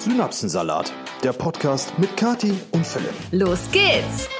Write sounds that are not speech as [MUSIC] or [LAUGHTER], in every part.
Synapsensalat, der Podcast mit Kati und Philipp. Los geht's!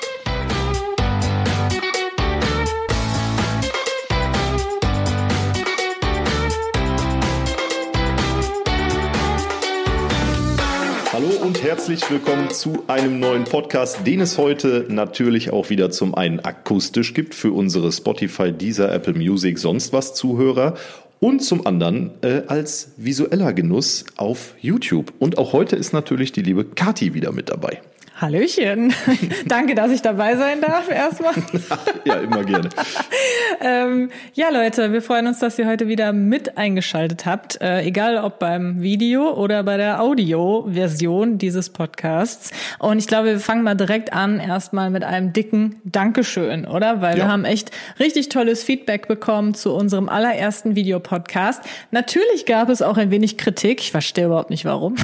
Hallo und herzlich willkommen zu einem neuen Podcast, den es heute natürlich auch wieder zum einen akustisch gibt für unsere Spotify, Deezer, Apple Music, sonst was Zuhörer und zum anderen äh, als visueller Genuss auf YouTube. Und auch heute ist natürlich die liebe Kati wieder mit dabei. Hallöchen. [LAUGHS] Danke, dass ich dabei sein darf erstmal. [LAUGHS] ja, immer gerne. [LAUGHS] ähm, ja, Leute, wir freuen uns, dass ihr heute wieder mit eingeschaltet habt. Äh, egal ob beim Video oder bei der Audio-Version dieses Podcasts. Und ich glaube, wir fangen mal direkt an, erstmal mit einem dicken Dankeschön, oder? Weil ja. wir haben echt richtig tolles Feedback bekommen zu unserem allerersten Videopodcast. Natürlich gab es auch ein wenig Kritik. Ich verstehe überhaupt nicht warum.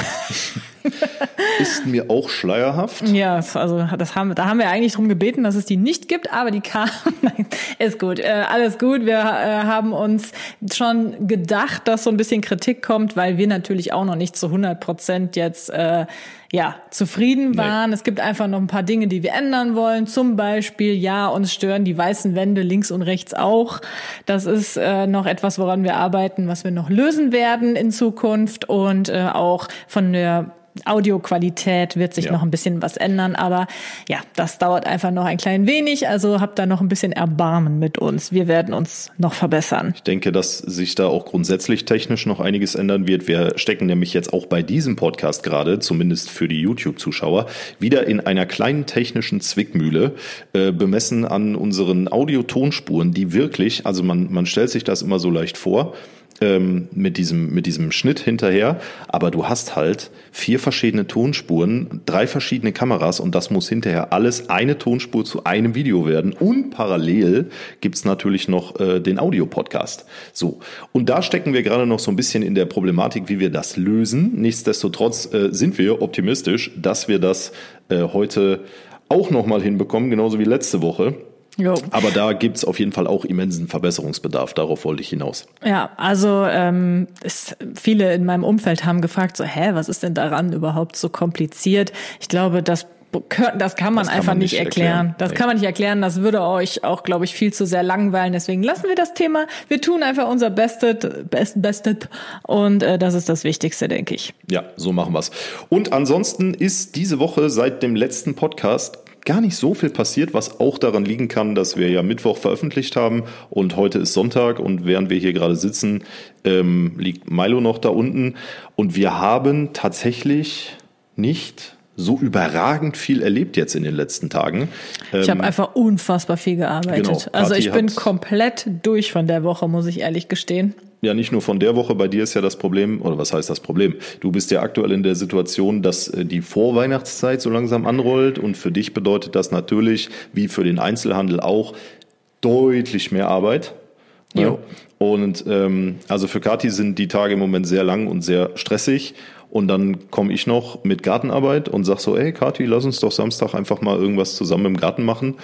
[LAUGHS] Ist mir auch schleierhaft. Ja, also das haben, da haben wir eigentlich drum gebeten, dass es die nicht gibt, aber die kam. [LAUGHS] Ist gut, äh, alles gut. Wir äh, haben uns schon gedacht, dass so ein bisschen Kritik kommt, weil wir natürlich auch noch nicht zu 100 Prozent jetzt äh, ja, zufrieden waren. Nee. Es gibt einfach noch ein paar Dinge, die wir ändern wollen. Zum Beispiel, ja, uns stören die weißen Wände links und rechts auch. Das ist äh, noch etwas, woran wir arbeiten, was wir noch lösen werden in Zukunft und äh, auch von der Audioqualität wird sich ja. noch ein bisschen was ändern, aber ja, das dauert einfach noch ein klein wenig. Also habt da noch ein bisschen Erbarmen mit uns. Wir werden uns noch verbessern. Ich denke, dass sich da auch grundsätzlich technisch noch einiges ändern wird. Wir stecken nämlich jetzt auch bei diesem Podcast gerade, zumindest für die YouTube-Zuschauer, wieder in einer kleinen technischen Zwickmühle, äh, bemessen an unseren Audiotonspuren, die wirklich, also man, man stellt sich das immer so leicht vor, ähm, mit, diesem, mit diesem Schnitt hinterher, aber du hast halt vier verschiedene Tonspuren, drei verschiedene Kameras und das muss hinterher alles eine Tonspur zu einem Video werden. Und parallel gibt's natürlich noch äh, den Audio-Podcast. So, und da stecken wir gerade noch so ein bisschen in der Problematik, wie wir das lösen. Nichtsdestotrotz äh, sind wir optimistisch, dass wir das äh, heute auch nochmal hinbekommen, genauso wie letzte Woche. Jo. Aber da gibt's auf jeden Fall auch immensen Verbesserungsbedarf. Darauf wollte ich hinaus. Ja, also ähm, es, viele in meinem Umfeld haben gefragt, so, hä, was ist denn daran überhaupt so kompliziert? Ich glaube, das das kann man das kann einfach man nicht erklären. erklären. Das nee. kann man nicht erklären. Das würde euch auch, glaube ich, viel zu sehr langweilen. Deswegen lassen wir das Thema. Wir tun einfach unser Bestes, Best, Bestes. Und äh, das ist das Wichtigste, denke ich. Ja, so machen wir's. Und ansonsten ist diese Woche seit dem letzten Podcast gar nicht so viel passiert, was auch daran liegen kann, dass wir ja Mittwoch veröffentlicht haben und heute ist Sonntag und während wir hier gerade sitzen, ähm, liegt Milo noch da unten und wir haben tatsächlich nicht so überragend viel erlebt jetzt in den letzten Tagen. Ich ähm, habe einfach unfassbar viel gearbeitet. Genau, also ich bin komplett durch von der Woche, muss ich ehrlich gestehen ja nicht nur von der Woche, bei dir ist ja das Problem, oder was heißt das Problem? Du bist ja aktuell in der Situation, dass äh, die Vorweihnachtszeit so langsam anrollt und für dich bedeutet das natürlich, wie für den Einzelhandel auch, deutlich mehr Arbeit. Ne? Ja. Und ähm, also für Kati sind die Tage im Moment sehr lang und sehr stressig. Und dann komme ich noch mit Gartenarbeit und sag so, ey Kati, lass uns doch Samstag einfach mal irgendwas zusammen im Garten machen.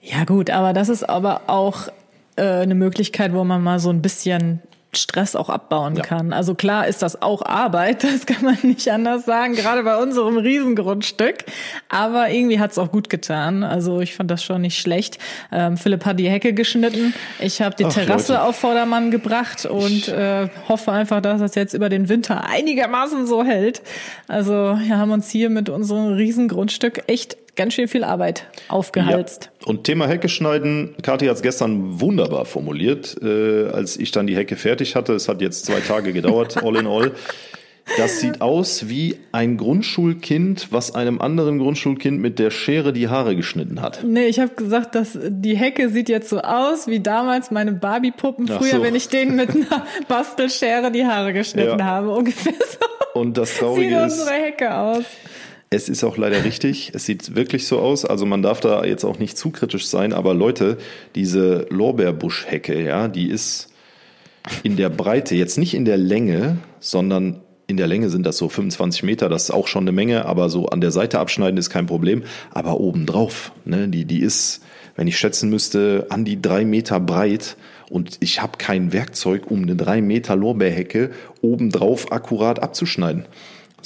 Ja gut, aber das ist aber auch äh, eine Möglichkeit, wo man mal so ein bisschen Stress auch abbauen ja. kann. Also klar ist das auch Arbeit, [LAUGHS] das kann man nicht anders sagen, gerade bei unserem Riesengrundstück. Aber irgendwie hat's auch gut getan. Also ich fand das schon nicht schlecht. Ähm, Philipp hat die Hecke geschnitten. Ich habe die Ach, Terrasse Leute. auf Vordermann gebracht und äh, hoffe einfach, dass das jetzt über den Winter einigermaßen so hält. Also wir haben uns hier mit unserem Riesengrundstück echt ganz schön viel Arbeit aufgehalst. Ja. Und Thema Hecke schneiden, Kathi hat es gestern wunderbar formuliert, äh, als ich dann die Hecke fertig hatte. Es hat jetzt zwei Tage gedauert, [LAUGHS] all in all. Das sieht aus wie ein Grundschulkind, was einem anderen Grundschulkind mit der Schere die Haare geschnitten hat. Nee, ich habe gesagt, dass die Hecke sieht jetzt so aus wie damals meine Barbie-Puppen früher, so. wenn ich denen mit einer [LAUGHS] Bastelschere die Haare geschnitten ja. habe. Ungefähr so. Und das Traurige sieht unsere Hecke aus. Es ist auch leider richtig. Es sieht wirklich so aus. Also man darf da jetzt auch nicht zu kritisch sein. Aber Leute, diese Lorbeerbuschhecke, ja, die ist in der Breite, jetzt nicht in der Länge, sondern in der Länge sind das so 25 Meter. Das ist auch schon eine Menge. Aber so an der Seite abschneiden ist kein Problem. Aber obendrauf, ne, die, die ist, wenn ich schätzen müsste, an die drei Meter breit. Und ich habe kein Werkzeug, um eine drei Meter Lorbeerhecke obendrauf akkurat abzuschneiden.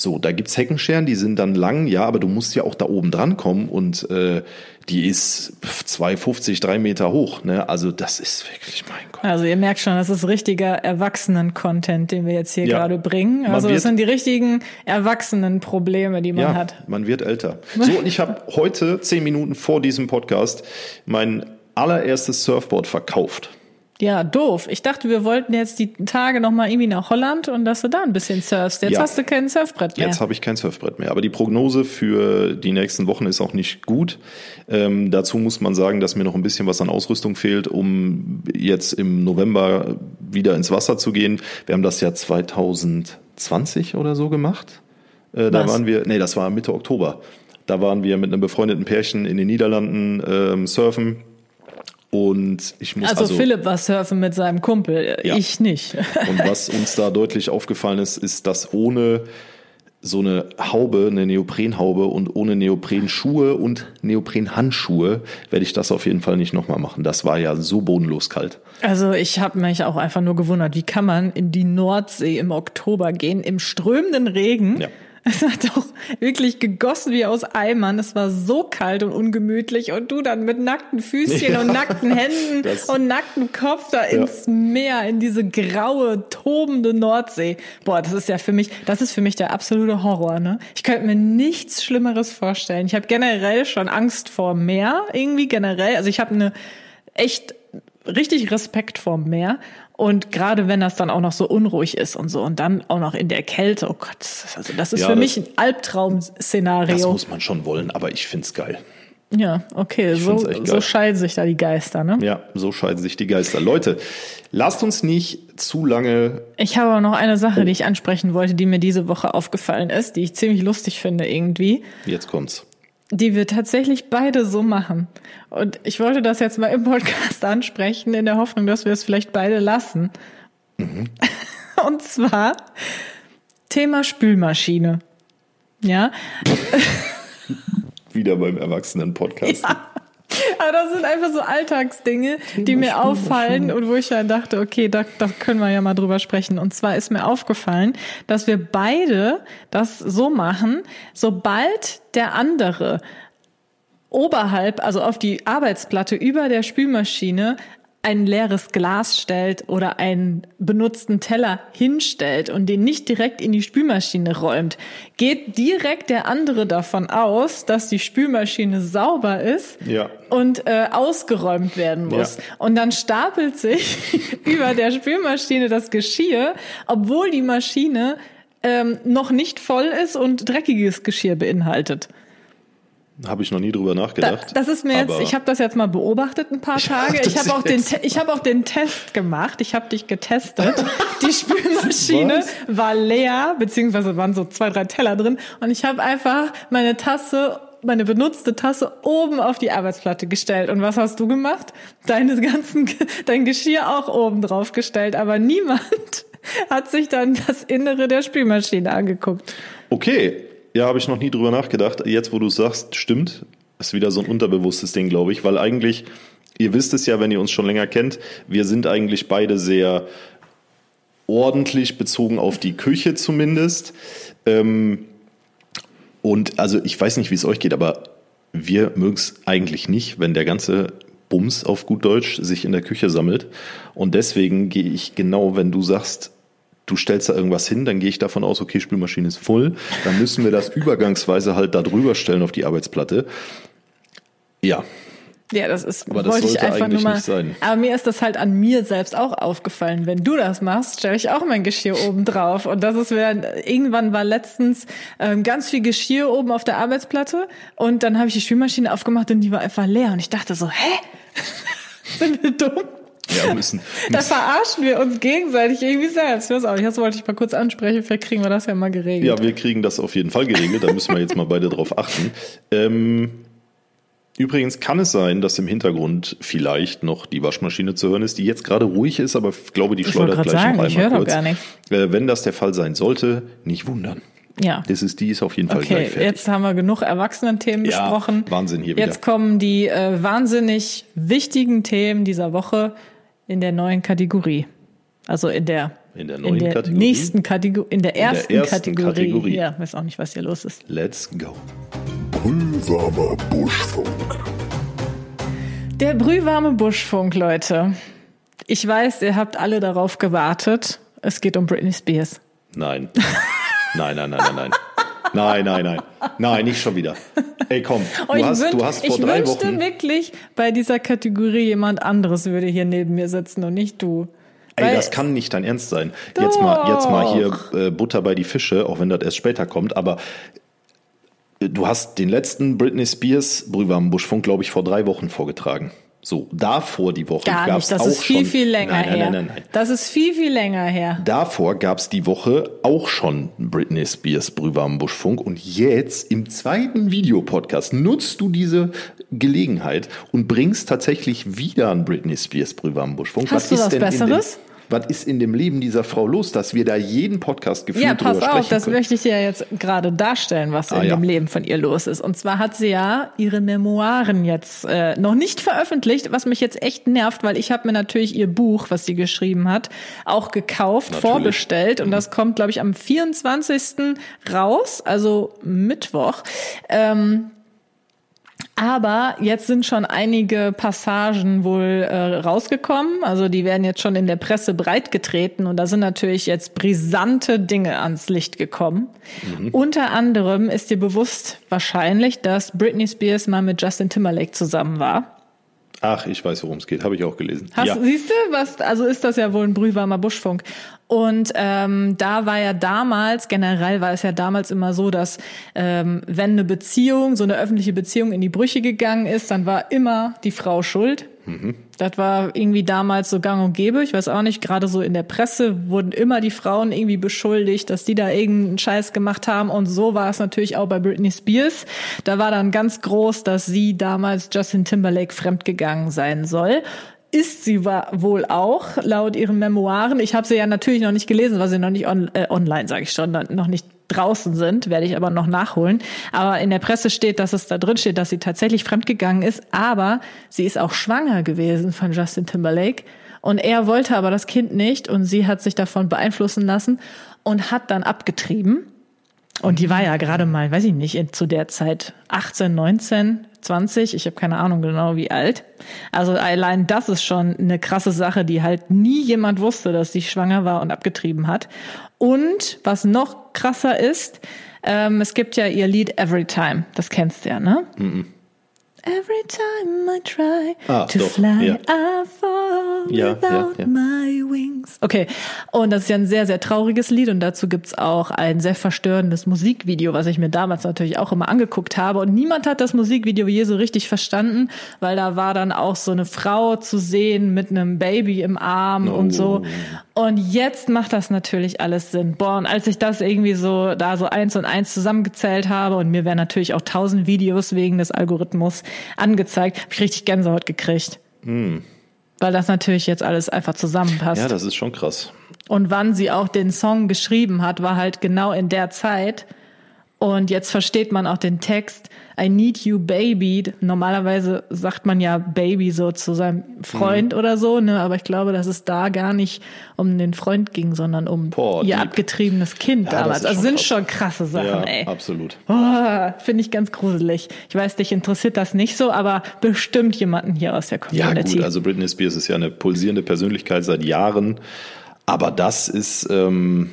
So, da gibt's Heckenscheren, die sind dann lang, ja, aber du musst ja auch da oben dran kommen und äh, die ist 2,50, drei Meter hoch. Ne? Also das ist wirklich mein Gott. Also ihr merkt schon, das ist richtiger Erwachsenen-Content, den wir jetzt hier Ja. gerade bringen. Also wird- das sind die richtigen Erwachsenen-Probleme, die man ja, hat. man wird älter. So, und ich habe heute, zehn Minuten vor diesem Podcast, mein allererstes Surfboard verkauft. Ja, doof. Ich dachte, wir wollten jetzt die Tage noch mal irgendwie nach Holland und dass du da ein bisschen surfst. Jetzt Ja. hast du kein Surfbrett mehr. Jetzt habe ich kein Surfbrett mehr. Aber die Prognose für die nächsten Wochen ist auch nicht gut. Ähm, dazu muss man sagen, dass mir noch ein bisschen was an Ausrüstung fehlt, um jetzt im November wieder ins Wasser zu gehen. Wir haben das ja 2020 oder so gemacht. Äh, da waren wir, nee, das war Mitte Oktober. Da waren wir mit einem befreundeten Pärchen in den Niederlanden ähm, surfen. Und ich muss also, also Philipp war surfen mit seinem Kumpel, Ja. ich nicht. und was uns da deutlich aufgefallen ist, ist, dass ohne so eine Haube, eine Neoprenhaube und ohne Neoprenschuhe und Neoprenhandschuhe werde ich das auf jeden Fall nicht nochmal machen. Das war ja so bodenlos kalt. Also ich habe mich auch einfach nur gewundert, wie kann man in die Nordsee im Oktober gehen, im strömenden Regen. Ja. [LAUGHS] Es hat doch wirklich gegossen wie aus Eimern. Es war so kalt und ungemütlich. Und du dann mit nackten Füßchen [LAUGHS] Ja. und nackten Händen Das- und nacktem Kopf da ins Meer, in diese graue, tobende Nordsee. Boah, das ist ja für mich, das ist für mich der absolute Horror. Ne? Ich könnte mir nichts Schlimmeres vorstellen. Ich habe generell schon Angst vor Meer, irgendwie generell. Also ich habe eine echt richtig Respekt vorm Meer. Und gerade wenn das dann auch noch so unruhig ist und so und dann auch noch in der Kälte, oh Gott, das ist, also das ist Ja, für das- mich ein Das Albtraum-Szenario. muss man schon wollen, aber ich find's geil. Ja, okay, so, so scheiden sich da die Geister, ne? Ja, so scheiden sich die Geister. Leute, lasst uns nicht zu lange. Ich habe aber noch eine Sache, die ich ansprechen wollte, die mir diese Woche aufgefallen ist, die ich ziemlich lustig finde irgendwie, Jetzt kommt's. Die wir tatsächlich beide so machen. Und ich wollte das jetzt mal im Podcast ansprechen, in der Hoffnung, dass wir es vielleicht beide lassen. [LAUGHS] Und zwar Thema Spülmaschine. Ja, [LAUGHS] Wieder beim Erwachsenen-Podcast. Aber das sind einfach so Alltagsdinge, die mir auffallen und wo ich dann dachte, okay, da, da können wir ja mal drüber sprechen. Und zwar ist mir aufgefallen, dass wir beide das so machen, sobald der andere oberhalb, also auf die Arbeitsplatte über der Spülmaschine ein leeres Glas stellt oder einen benutzten Teller hinstellt und den nicht direkt in die Spülmaschine räumt, geht direkt der andere davon aus, dass die Spülmaschine sauber ist Ja. und äh, ausgeräumt werden muss. Ja. Und dann stapelt sich [LAUGHS] über der Spülmaschine das Geschirr, obwohl die Maschine ähm, noch nicht voll ist und dreckiges Geschirr beinhaltet. Habe ich noch nie drüber Da, nachgedacht. das ist mir jetzt, ich habe das jetzt mal beobachtet ein paar Tage. Ich habe auch den, ich habe auch den Test gemacht. Ich habe dich getestet. [LAUGHS] Die Spülmaschine Was? war leer, beziehungsweise waren so zwei, drei Teller drin. Und ich habe einfach meine Tasse, meine benutzte Tasse oben auf die Arbeitsplatte gestellt. Und was hast du gemacht? Deine ganzen, dein Geschirr auch oben drauf gestellt. Aber niemand [LAUGHS] hat sich dann das Innere der Spülmaschine angeguckt. Okay, ja, habe ich noch nie drüber nachgedacht. Jetzt, wo du es sagst, stimmt. Ist wieder so ein unterbewusstes Ding, glaube ich, weil eigentlich, ihr wisst es ja, wenn ihr uns schon länger kennt, wir sind eigentlich beide sehr ordentlich bezogen auf die Küche zumindest. Ähm, und also ich weiß nicht, wie es euch geht, aber wir mögen es eigentlich nicht, wenn der ganze Bums auf gut Deutsch sich in der Küche sammelt. Und deswegen gehe ich genau, wenn du sagst, du stellst da irgendwas hin, dann gehe ich davon aus, okay, Spülmaschine ist voll. Dann müssen wir das [LAUGHS] übergangsweise halt da drüber stellen auf die Arbeitsplatte. Ja, Ja, das ist, Aber das wollte ich sollte einfach eigentlich nur mal. nicht sein. Aber mir ist das halt an mir selbst auch aufgefallen. Wenn du das machst, stelle ich auch mein Geschirr oben drauf. Und das ist mir, irgendwann war letztens ähm, ganz viel Geschirr oben auf der Arbeitsplatte. Und dann habe ich die Spülmaschine aufgemacht und die war einfach leer. Und ich dachte so, hä? [LAUGHS] Sind wir dumm? Ja, müssen. [LAUGHS] Da verarschen wir uns gegenseitig irgendwie selbst. Ich weiß auch nicht, das wollte ich mal kurz ansprechen. Vielleicht kriegen wir das ja mal geregelt. Ja, wir kriegen das auf jeden Fall geregelt. Da müssen wir jetzt mal beide drauf achten. Ähm, übrigens kann es sein, dass im Hintergrund vielleicht noch die Waschmaschine zu hören ist, die jetzt gerade ruhig ist, aber ich glaube, die wollte schleudert gleich sagen, noch ich einmal höre doch kurz. gar nicht. Äh, wenn das der Fall sein sollte, nicht wundern. ja. Das ist, die ist auf jeden Fall Okay, gleich fertig. jetzt haben wir genug Erwachsenen-Themen Ja, besprochen. Wahnsinn hier wieder. Jetzt kommen die äh, wahnsinnig wichtigen Themen dieser Woche in der neuen Kategorie. Also in der In der neuen in der Kategorie? nächsten Kategorie, in der ersten, ersten Kategorie. Kategorie. Ja, weiß auch nicht, was hier los ist. Let's go. Brühwarmer Buschfunk. Der brühwarme Buschfunk, Leute. Ich weiß, ihr habt alle darauf gewartet. Es geht um Britney Spears. Nein. Nein, nein, nein, nein, nein. [LAUGHS] Nein, nein, nein. Nein, nicht schon wieder. Ey, komm. Oh, Du hast, wün- du hast vor ich drei wünschte Wochen. wirklich, bei dieser Kategorie jemand anderes würde hier neben mir sitzen und nicht du. Ey, Weil- das kann nicht dein Ernst sein. Jetzt mal, jetzt mal hier äh, Butter bei die Fische, auch wenn das erst später kommt. Aber äh, du hast den letzten Britney Spears Brühwarmen Buschfunk, glaube ich, vor drei Wochen vorgetragen. So, davor die Woche nicht, das auch ist viel, schon, viel länger nein, nein, her. Nein, nein, nein. Das ist viel, viel länger her. Davor gab es die Woche auch schon Britney Spears Brühwarmen Buschfunk und jetzt im zweiten Videopodcast nutzt du diese Gelegenheit und bringst tatsächlich wieder einen Britney Spears Brühwarmen Buschfunk. Hast du was denn in Besseres? Was ist in dem Leben dieser Frau los, dass wir da jeden Podcast gefühlt Ja, pass auf, das können? möchte ich dir ja jetzt gerade darstellen, was Ah, in ja. dem Leben von ihr los ist. Und zwar hat sie ja ihre Memoiren jetzt äh, noch nicht veröffentlicht, was mich jetzt echt nervt, weil ich habe mir natürlich ihr Buch, was sie geschrieben hat, auch gekauft, Natürlich. vorbestellt. Und das kommt, glaube ich, am 24. raus, also Mittwoch. Ähm, aber jetzt sind schon einige Passagen wohl äh, rausgekommen. Also die werden jetzt schon in der Presse breitgetreten und da sind natürlich jetzt brisante Dinge ans Licht gekommen. Unter anderem ist dir bewusst wahrscheinlich, dass Britney Spears mal mit Justin Timberlake zusammen war. Ach, ich weiß, worum es geht. Habe ich auch gelesen. Hast, ja. Siehst du, was, also ist das ja wohl ein brühwarmer Buschfunk. Und ähm, da war ja damals, generell war es ja damals immer so, dass ähm, wenn eine Beziehung, so eine öffentliche Beziehung in die Brüche gegangen ist, dann war immer die Frau schuld. Das war irgendwie damals so gang und gäbe. Ich weiß auch nicht, gerade so in der Presse wurden immer die Frauen irgendwie beschuldigt, dass die da irgendeinen Scheiß gemacht haben. Und so war es natürlich auch bei Britney Spears. Da war dann ganz groß, dass sie damals Justin Timberlake fremdgegangen sein soll. Ist sie wohl auch, laut ihren Memoiren. Ich habe sie ja natürlich noch nicht gelesen, weil sie noch nicht on, äh, online, sage ich schon, noch nicht draußen sind, werde ich aber noch nachholen. Aber in der Presse steht, dass es da drin steht, dass sie tatsächlich fremdgegangen ist, aber sie ist auch schwanger gewesen von Justin Timberlake. Und er wollte aber das Kind nicht und sie hat sich davon beeinflussen lassen und hat dann abgetrieben. Und die war ja gerade mal, weiß ich nicht, zu der Zeit 18, 19, 20, ich habe keine Ahnung genau wie alt. Also allein das ist schon eine krasse Sache, die halt nie jemand wusste, dass sie schwanger war und abgetrieben hat. Und was noch krasser ist, ähm, es gibt ja ihr Lied Every Time, das kennst du ja, ne? Every time I try Ah, to doch, fly, ja. I fall Ja, without ja. my wings. Okay, und das ist ja ein sehr, sehr trauriges Lied und dazu gibt's auch ein sehr verstörendes Musikvideo, was ich mir damals natürlich auch immer angeguckt habe. Und niemand hat das Musikvideo je so richtig verstanden, weil da war dann auch so eine Frau zu sehen mit einem Baby im Arm und so. Und jetzt macht das natürlich alles Sinn. Boah, und als ich das irgendwie so da so eins und eins zusammengezählt habe und mir werden natürlich auch tausend Videos wegen des Algorithmus angezeigt, habe ich richtig Gänsehaut gekriegt. Weil das natürlich jetzt alles einfach zusammenpasst. ja, das ist schon krass. Und wann sie auch den Song geschrieben hat, war halt genau in der Zeit. Und jetzt versteht man auch den Text. I need you, baby. Normalerweise sagt man ja Baby so zu seinem Freund oder so, ne? Aber ich glaube, dass es da gar nicht um den Freund ging, sondern um Boah, ihr deep. abgetriebenes Kind Ja, das damals. Also sind krass. schon krasse Sachen, Ja, ey. absolut. Oh, Finde ich ganz gruselig. Ich weiß, dich interessiert das nicht so, aber bestimmt jemanden hier aus der Ja, Community. gut, also Britney Spears ist ja eine pulsierende Persönlichkeit seit Jahren. Aber das ist ähm,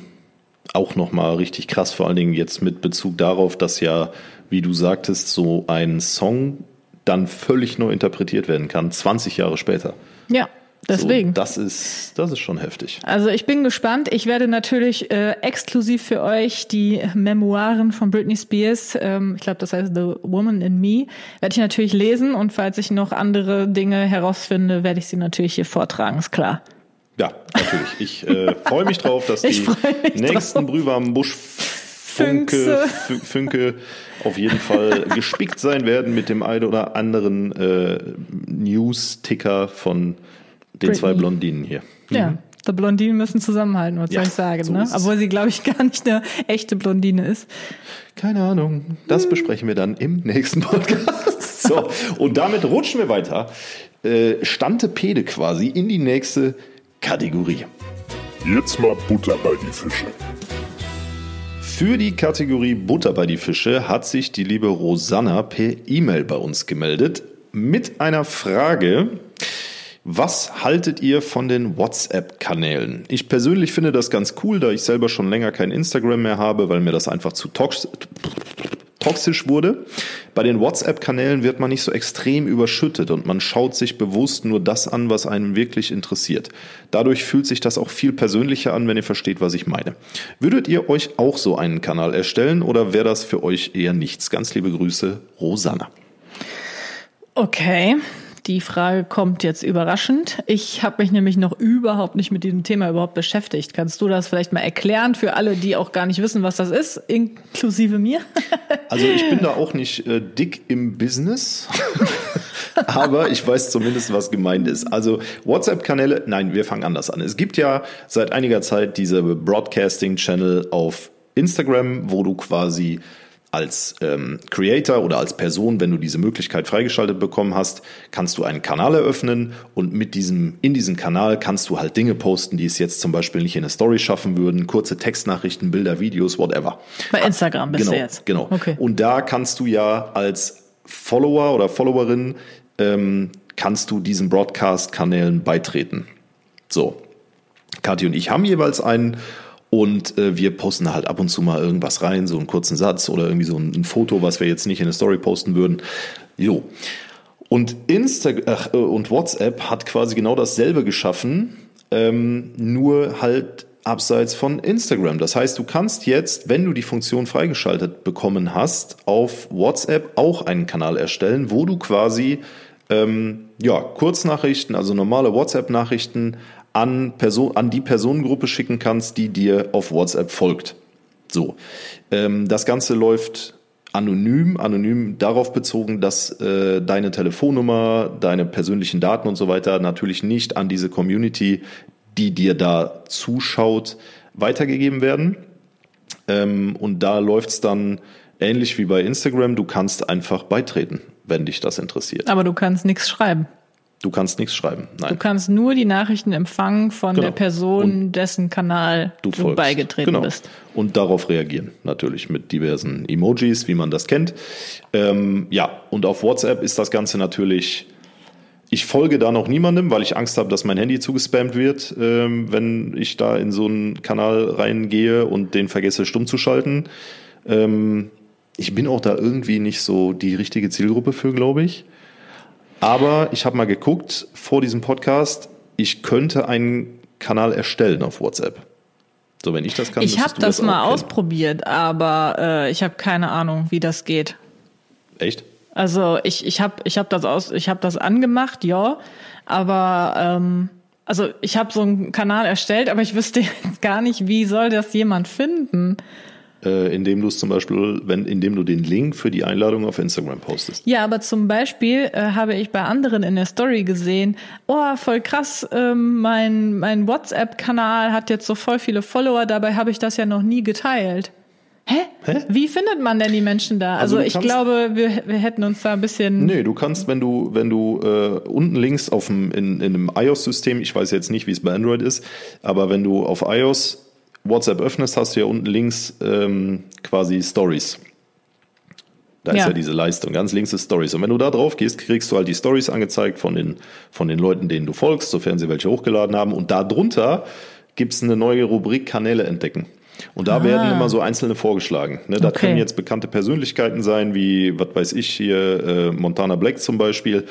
auch nochmal richtig krass, vor allen Dingen jetzt mit Bezug darauf, dass ja, wie du sagtest, so ein Song dann völlig neu interpretiert werden kann, 20 Jahre später. ja, deswegen. So, das, ist, das ist schon heftig. Also ich bin gespannt. Ich werde natürlich äh, exklusiv für euch die Memoiren von Britney Spears, ähm, ich glaube, das heißt The Woman in Me, werde ich natürlich lesen und falls ich noch andere Dinge herausfinde, werde ich sie natürlich hier vortragen, ist klar. Ja, natürlich. Ich äh, freue mich drauf, dass [LAUGHS] die nächsten drauf. Brühwarmen. Fü- Fünke auf jeden Fall [LAUGHS] gespickt sein werden mit dem einen oder anderen äh, News-Ticker von den zwei Britney. Blondinen hier. Ja, die Blondinen müssen zusammenhalten, was Ja, soll ich sagen, so ne? Obwohl sie, glaube ich, [LAUGHS] gar nicht eine echte Blondine ist. Keine Ahnung. Das besprechen wir dann im nächsten Podcast. So, und damit rutschen wir weiter. Äh, Stante Pede quasi in die nächste Kategorie. Jetzt mal Butter bei die Fische. Für die Kategorie Butter bei die Fische hat sich die liebe Rosanna per E-Mail bei uns gemeldet mit einer Frage. Was haltet ihr von den WhatsApp-Kanälen? Ich persönlich finde das ganz cool, da ich selber schon länger kein Instagram mehr habe, weil mir das einfach zu toxisch toxisch wurde. Bei den WhatsApp-Kanälen wird man nicht so extrem überschüttet und man schaut sich bewusst nur das an, was einen wirklich interessiert. Dadurch fühlt sich das auch viel persönlicher an, wenn ihr versteht, was ich meine. Würdet ihr euch auch so einen Kanal erstellen oder wäre das für euch eher nichts? Ganz liebe Grüße, Rosanna. Okay, die Frage kommt jetzt überraschend. Ich habe mich nämlich noch überhaupt nicht mit diesem Thema überhaupt beschäftigt. Kannst du das vielleicht mal erklären für alle, die auch gar nicht wissen, was das ist, inklusive mir? [LAUGHS] Also ich bin da auch nicht äh, dick im Business, [LAUGHS] aber ich weiß zumindest, was gemeint ist. Also WhatsApp-Kanäle, nein, wir fangen anders an. Es gibt ja seit einiger Zeit diese Broadcasting-Channel auf Instagram, wo du quasi als ähm, Creator oder als Person, wenn du diese Möglichkeit freigeschaltet bekommen hast, kannst du einen Kanal eröffnen und mit diesem, in diesem Kanal kannst du halt Dinge posten, die es jetzt zum Beispiel nicht in eine Story schaffen würden, kurze Textnachrichten, Bilder, Videos, whatever. Bei Instagram bist genau, du jetzt. Genau. Okay. Und da kannst du ja als Follower oder Followerin ähm, kannst du diesen Broadcast-Kanälen beitreten. So. Kathi und ich haben jeweils einen und äh, wir posten halt ab und zu mal irgendwas rein, so einen kurzen Satz oder irgendwie so ein, ein Foto, was wir jetzt nicht in eine Story posten würden. Jo. Und Insta ach, äh, und WhatsApp hat quasi genau dasselbe geschaffen, ähm, nur halt abseits von Instagram. Das heißt, du kannst jetzt, wenn du die Funktion freigeschaltet bekommen hast, auf WhatsApp auch einen Kanal erstellen, wo du quasi ähm, ja, Kurznachrichten, also normale WhatsApp-Nachrichten an, Person, an die Personengruppe schicken kannst, die dir auf WhatsApp folgt. So, ähm, das Ganze läuft anonym, anonym darauf bezogen, dass äh, deine Telefonnummer, deine persönlichen Daten und so weiter natürlich nicht an diese Community, die dir da zuschaut, weitergegeben werden. Ähm, und da läuft's dann ähnlich wie bei Instagram. Du kannst einfach beitreten, wenn dich das interessiert. Aber du kannst nichts schreiben. Du kannst nichts schreiben. Nein. Du kannst nur die Nachrichten empfangen von Genau. der Person, dessen Kanal du, folgst. beigetreten genau. bist. Und darauf reagieren, natürlich mit diversen Emojis, wie man das kennt. Ähm, ja, und auf WhatsApp ist das Ganze natürlich. Ich folge da noch niemandem, weil ich Angst habe, dass mein Handy zugespammt wird, ähm, wenn ich da in so einen Kanal reingehe und den vergesse stumm zu schalten. Ähm, ich bin auch da irgendwie nicht so die richtige Zielgruppe für, glaube ich. Aber ich habe mal geguckt vor diesem Podcast, ich könnte einen Kanal erstellen auf WhatsApp. So, wenn ich das kann, Ich habe du das, mal ausprobiert, aber äh, ich habe keine Ahnung, wie das geht. Echt? Also ich, ich habe ich hab das aus, ich habe das angemacht, ja, aber ähm, also ich habe so einen Kanal erstellt, aber ich wüsste [LAUGHS] jetzt gar nicht, wie soll das jemand finden? Äh, indem du es zum Beispiel, wenn, indem du den Link für die Einladung auf Instagram postest. Ja, aber zum Beispiel äh, habe ich bei anderen in der Story gesehen, oh, voll krass, ähm, mein, mein WhatsApp-Kanal hat jetzt so voll viele Follower, dabei habe ich das ja noch nie geteilt. Hä? Hä? Wie findet man denn die Menschen da? Also Also, ich glaube, wir, wir hätten uns da ein bisschen. Nee, du kannst, wenn du, wenn du äh, unten links auf dem, in, in einem iOS-System, ich weiß jetzt nicht, wie es bei Android ist, aber wenn du auf iOS WhatsApp öffnest, hast du ja unten links ähm, quasi Stories. Da ist Ja. ja diese Leistung. Ganz links ist Stories. Und wenn du da drauf gehst, kriegst du halt die Stories angezeigt von den, von den Leuten, denen du folgst, sofern sie welche hochgeladen haben. Und da drunter gibt's eine neue Rubrik Kanäle entdecken. Und da werden immer so einzelne vorgeschlagen. Ne, da Okay. können jetzt bekannte Persönlichkeiten sein, wie, was weiß ich, hier äh, Montana Black zum Beispiel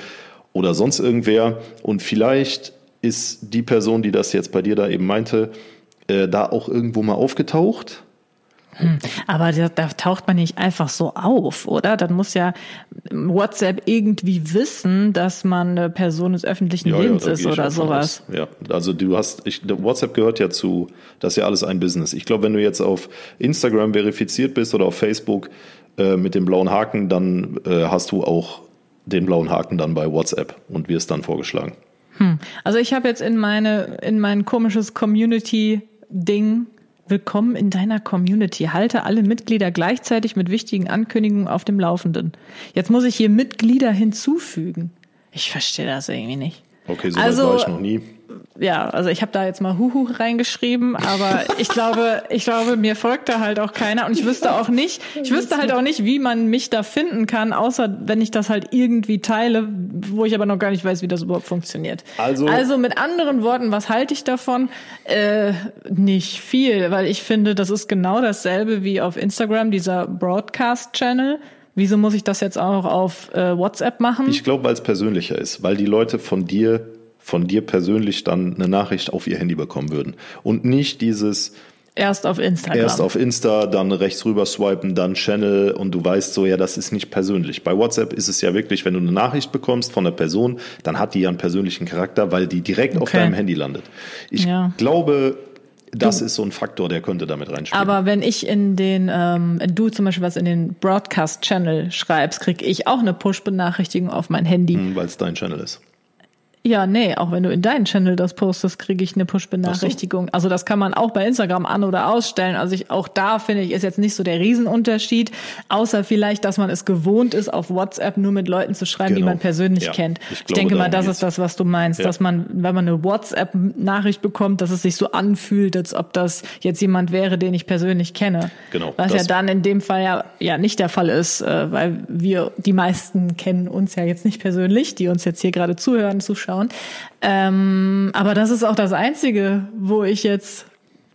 oder sonst irgendwer. Und vielleicht ist die Person, die das jetzt bei dir da eben meinte, äh, da auch irgendwo mal aufgetaucht. Aber da, da taucht man nicht einfach so auf, oder? Dann muss ja WhatsApp irgendwie wissen, dass man eine Person des öffentlichen Lebens da ist oder sowas. aus. Ja, also du hast, ich, WhatsApp gehört ja zu, das ist ja alles ein Business. Ich glaube, wenn du jetzt auf Instagram verifiziert bist oder auf Facebook äh, mit dem blauen Haken, dann äh, hast du auch den blauen Haken dann bei WhatsApp und wirst dann vorgeschlagen. Also ich habe jetzt in meine in mein komisches Community-Ding Willkommen in deiner Community. Halte alle Mitglieder gleichzeitig mit wichtigen Ankündigungen auf dem Laufenden. Jetzt muss ich hier Mitglieder hinzufügen. Ich verstehe das irgendwie nicht. Okay, so Also- war ich noch nie. Ja, also ich habe da jetzt mal Huhu reingeschrieben, aber ich glaube, ich glaube, mir folgt da halt auch keiner und ich wüsste auch nicht, ich wüsste halt auch nicht, wie man mich da finden kann, außer wenn ich das halt irgendwie teile, wo ich aber noch gar nicht weiß, wie das überhaupt funktioniert. Also- also mit anderen Worten, was halte ich davon? Äh, nicht viel, weil ich finde, das ist genau dasselbe wie auf Instagram, dieser Broadcast-Channel. Wieso muss ich das jetzt auch auf äh, WhatsApp machen? Ich glaube, weil es persönlicher ist, weil die Leute von dir, von dir persönlich dann eine Nachricht auf ihr Handy bekommen würden. Und nicht dieses Erst auf Instagram. erst auf Insta, dann rechts rüber swipen, dann Channel und du weißt so, ja, das ist nicht persönlich. Bei WhatsApp ist es ja wirklich, wenn du eine Nachricht bekommst von einer Person, dann hat die ja einen persönlichen Charakter, weil die direkt auf Okay. deinem Handy landet. Ich Ja. glaube, das ist so ein Faktor, der könnte damit reinspielen. Aber wenn ich in den, ähm, du zum Beispiel was in den Broadcast-Channel schreibst, krieg ich auch eine Push-Benachrichtigung auf mein Handy. weil es dein Channel ist. Ja, nee, auch wenn du in deinen Channel das postest, kriege ich eine Push-Benachrichtigung. Also das kann man auch bei Instagram an- oder ausstellen. Also ich, auch da finde ich, ist jetzt nicht so der Riesenunterschied, außer vielleicht, dass man es gewohnt ist, auf WhatsApp nur mit Leuten zu schreiben, die Genau. man persönlich Ja, kennt. ich Ich, denke mal, das geht's. ist das, was du meinst, Ja. dass man, wenn man eine WhatsApp-Nachricht bekommt, dass es sich so anfühlt, als ob das jetzt jemand wäre, den ich persönlich kenne. Genau, Was ja dann in dem Fall ja, ja nicht der Fall ist, äh, weil wir, die meisten kennen uns ja jetzt nicht persönlich, die uns jetzt hier gerade zuhören, zuschauen. Ähm, aber das ist auch das Einzige, wo ich jetzt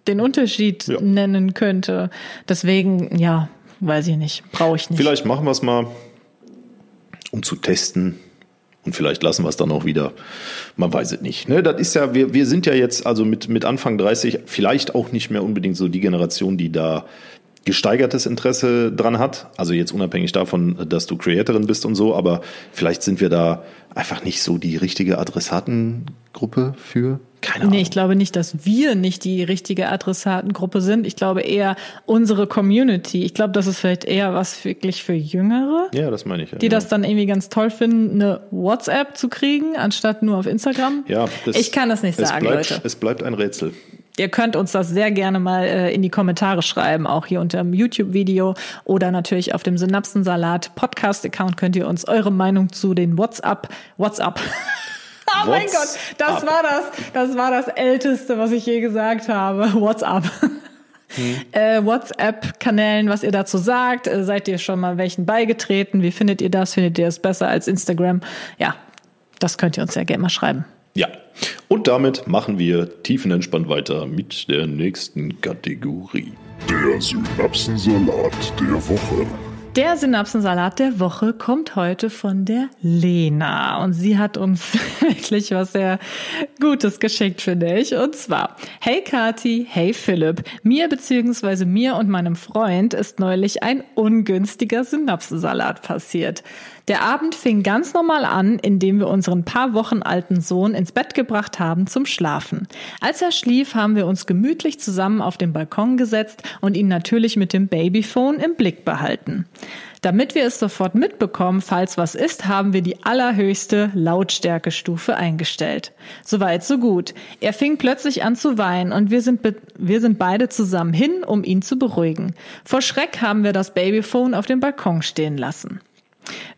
den Unterschied Ja. nennen könnte. Deswegen, ja, weiß ich nicht, brauche ich nicht. Vielleicht machen wir es mal, um zu testen. Und vielleicht lassen wir es dann auch wieder. Man weiß es nicht. Ne, das ist ja, wir, wir sind ja jetzt also mit, mit Anfang 30 vielleicht auch nicht mehr unbedingt so die Generation, die da gesteigertes Interesse dran hat. Also jetzt unabhängig davon, dass du Creatorin bist und so, aber vielleicht sind wir da einfach nicht so die richtige Adressatengruppe für. Keine Ahnung. Nee, ich glaube nicht, dass wir nicht die richtige Adressatengruppe sind. Ich glaube eher unsere Community. Ich glaube, das ist vielleicht eher was wirklich für Jüngere. ja, das meine ich. Ja, die genau. das dann irgendwie ganz toll finden, eine WhatsApp zu kriegen, anstatt nur auf Instagram. ja, es- ich kann das nicht sagen, bleibt, Leute. Es bleibt ein Rätsel. Ihr könnt uns das sehr gerne mal äh, in die Kommentare schreiben, auch hier unter dem YouTube-Video oder natürlich auf dem Synapsensalat Podcast-Account könnt ihr uns eure Meinung zu den WhatsApp, WhatsApp. [LAUGHS] Oh mein Gott, das WhatsApp. war das, das war das Älteste, was ich je gesagt habe. [LAUGHS] WhatsApp. [LAUGHS] Äh, WhatsApp-Kanälen, was ihr dazu sagt. Äh, seid ihr schon mal welchen beigetreten? Wie findet ihr das? Findet ihr es besser als Instagram? Ja, das könnt ihr uns ja gerne mal schreiben. Ja, und damit machen wir tiefenentspannt weiter mit der nächsten Kategorie. Der Synapsensalat der Woche. Der Synapsensalat der Woche kommt heute von der Lena und sie hat uns [LAUGHS] wirklich was sehr Gutes geschickt, finde ich. Und zwar, hey Kati, hey Philipp, mir beziehungsweise mir und meinem Freund ist neulich ein ungünstiger Synapsensalat passiert. Der Abend fing ganz normal an, indem wir unseren paar Wochen alten Sohn ins Bett gebracht haben zum Schlafen. Als er schlief, haben wir uns gemütlich zusammen auf den Balkon gesetzt und ihn natürlich mit dem Babyphone im Blick behalten. Damit wir es sofort mitbekommen, falls was ist, haben wir die allerhöchste Lautstärkestufe eingestellt. Soweit, so gut. Er fing plötzlich an zu weinen und wir sind, wir sind beide zusammen hin, um ihn zu beruhigen. Vor Schreck haben wir das Babyphone auf dem Balkon stehen lassen.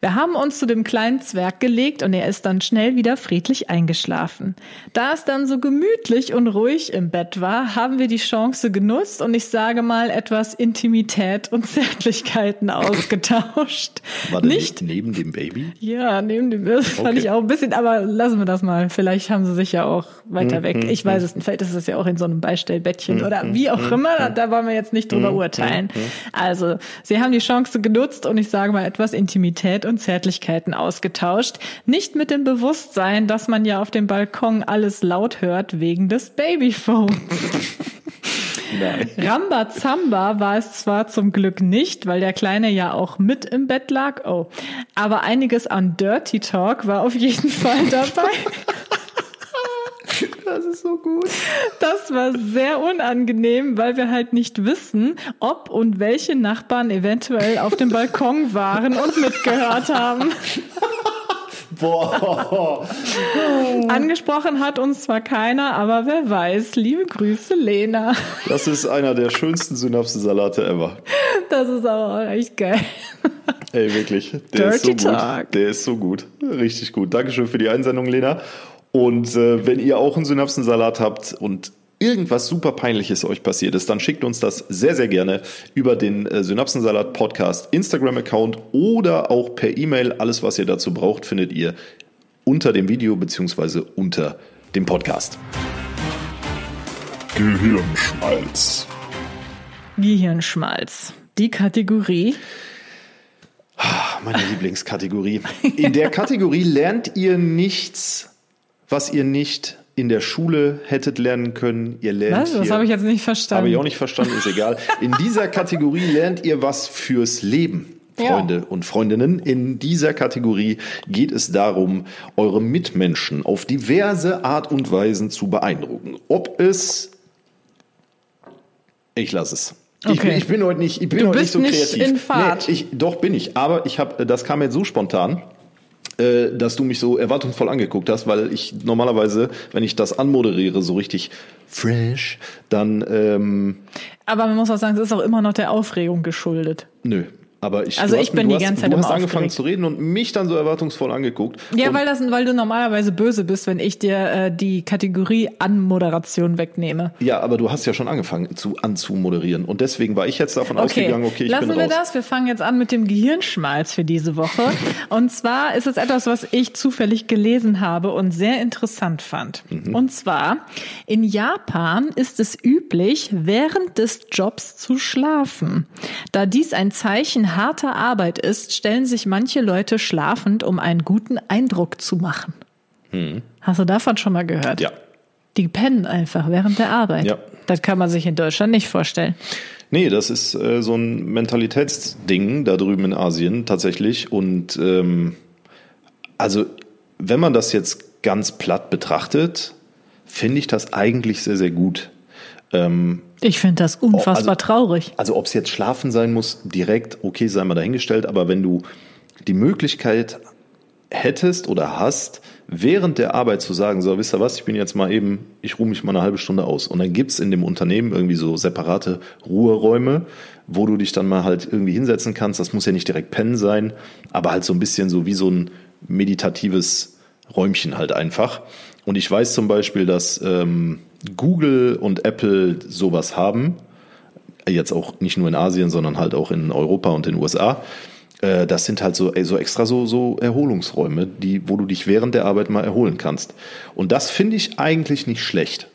Wir haben uns zu dem kleinen Zwerg gelegt und er ist dann schnell wieder friedlich eingeschlafen. Da es dann so gemütlich und ruhig im Bett war, haben wir die Chance genutzt und ich sage mal etwas Intimität und Zärtlichkeiten ausgetauscht. War der Nicht ne- neben dem Baby? ja, neben dem das fand Okay. ich auch ein bisschen, aber lassen wir das mal. Vielleicht haben sie sich ja auch Mhm, weiter weg. Ich weiß es nicht. Vielleicht ist es ja auch in so einem Beistellbettchen oder wie auch immer. Da, da wollen wir jetzt nicht drüber Mhm, urteilen. Also, sie haben die Chance genutzt und ich sage mal etwas Intimität und Zärtlichkeiten ausgetauscht. Nicht mit dem Bewusstsein, dass man ja auf dem Balkon alles laut hört wegen des Babyphones. [LAUGHS] Nein. Rambazamba war es zwar zum Glück nicht, weil der Kleine ja auch mit im Bett lag. Oh, aber einiges an Dirty Talk war auf jeden Fall dabei. [LAUGHS] Das ist so gut. Das war sehr unangenehm, weil wir halt nicht wissen, ob und welche Nachbarn eventuell auf dem Balkon waren und mitgehört haben. [LAUGHS] Boah. Angesprochen hat uns zwar keiner, aber wer weiß. Liebe Grüße, Lena. Das ist einer der schönsten Synapsensalate ever. Das ist aber auch echt geil. Ey, wirklich. Der ist so Dirty gut. Talk. Der ist so gut. Richtig gut. Dankeschön für die Einsendung, Lena. Und äh, wenn ihr auch einen Synapsensalat habt und irgendwas super peinliches euch passiert ist, dann schickt uns das sehr, sehr gerne über den äh, Synapsensalat Podcast Instagram-Account oder auch per E-Mail. Alles, was ihr dazu braucht, findet ihr unter dem Video beziehungsweise unter dem Podcast. Gehirnschmalz. Gehirnschmalz. Die Kategorie. Meine Lieblingskategorie. In der Kategorie lernt ihr nichts, was ihr nicht in der Schule hättet lernen können. Ihr lernt Was? Das habe ich jetzt nicht verstanden. Habe ich auch nicht verstanden, ist egal. In dieser Kategorie lernt ihr was fürs Leben. Ja. Freunde und Freundinnen, in dieser Kategorie geht es darum, eure Mitmenschen auf diverse Art und Weisen zu beeindrucken. Ob es. Ich lasse es. Ich, Okay. bin, ich bin heute nicht, ich bin Du heute bist nicht so kreativ. in Fahrt. Nee, ich, doch bin ich, aber ich habe, das kam jetzt so spontan, äh, dass du mich so erwartungsvoll angeguckt hast, weil ich normalerweise, wenn ich das anmoderiere, so richtig fresh, dann ähm, Aber man muss auch sagen, es ist auch immer noch der Aufregung geschuldet. nö. Aber ich, Also ich hast, bin die hast, ganze Zeit du hast angefangen aufgeregt. zu reden und mich dann so erwartungsvoll angeguckt. Ja, und, weil, das, weil du normalerweise böse bist, wenn ich dir äh, die Kategorie Anmoderation wegnehme. ja, aber du hast ja schon angefangen zu anzumoderieren und deswegen war ich jetzt davon Okay, ausgegangen, okay, ich lassen bin wir raus. das. Wir fangen jetzt an mit dem Gehirnschmalz für diese Woche. [LAUGHS] Und zwar ist es etwas, was ich zufällig gelesen habe und sehr interessant fand. Mhm. Und zwar, in Japan ist es üblich, während des Jobs zu schlafen. Da dies ein Zeichen harter Arbeit ist, stellen sich manche Leute schlafend, um einen guten Eindruck zu machen. Hast du davon schon mal gehört? Ja. Die pennen einfach während der Arbeit. Ja. Das kann man sich in Deutschland nicht vorstellen. Nee, das ist äh, so ein Mentalitätsding da drüben in Asien tatsächlich. Und ähm, also, wenn man das jetzt ganz platt betrachtet, finde ich das eigentlich sehr, sehr gut. Ähm, Ich finde das unfassbar also- traurig. also, ob es jetzt schlafen sein muss, direkt, okay, sei mal dahingestellt, aber wenn du die Möglichkeit hättest oder hast, während der Arbeit zu sagen, so, wisst ihr was, ich bin jetzt mal eben, ich ruhe mich mal eine halbe Stunde aus. Und dann gibt's in dem Unternehmen irgendwie so separate Ruheräume, wo du dich dann mal halt irgendwie hinsetzen kannst. Das muss ja nicht direkt pennen sein, aber halt so ein bisschen so wie so ein meditatives Räumchen halt einfach. Und ich weiß zum Beispiel, dass ähm, Google und Apple sowas haben jetzt auch nicht nur in Asien, sondern halt auch in Europa und den USA. Äh, Das sind halt so, so extra so, so Erholungsräume, die, wo du dich während der Arbeit mal erholen kannst. Und das finde ich eigentlich nicht schlecht.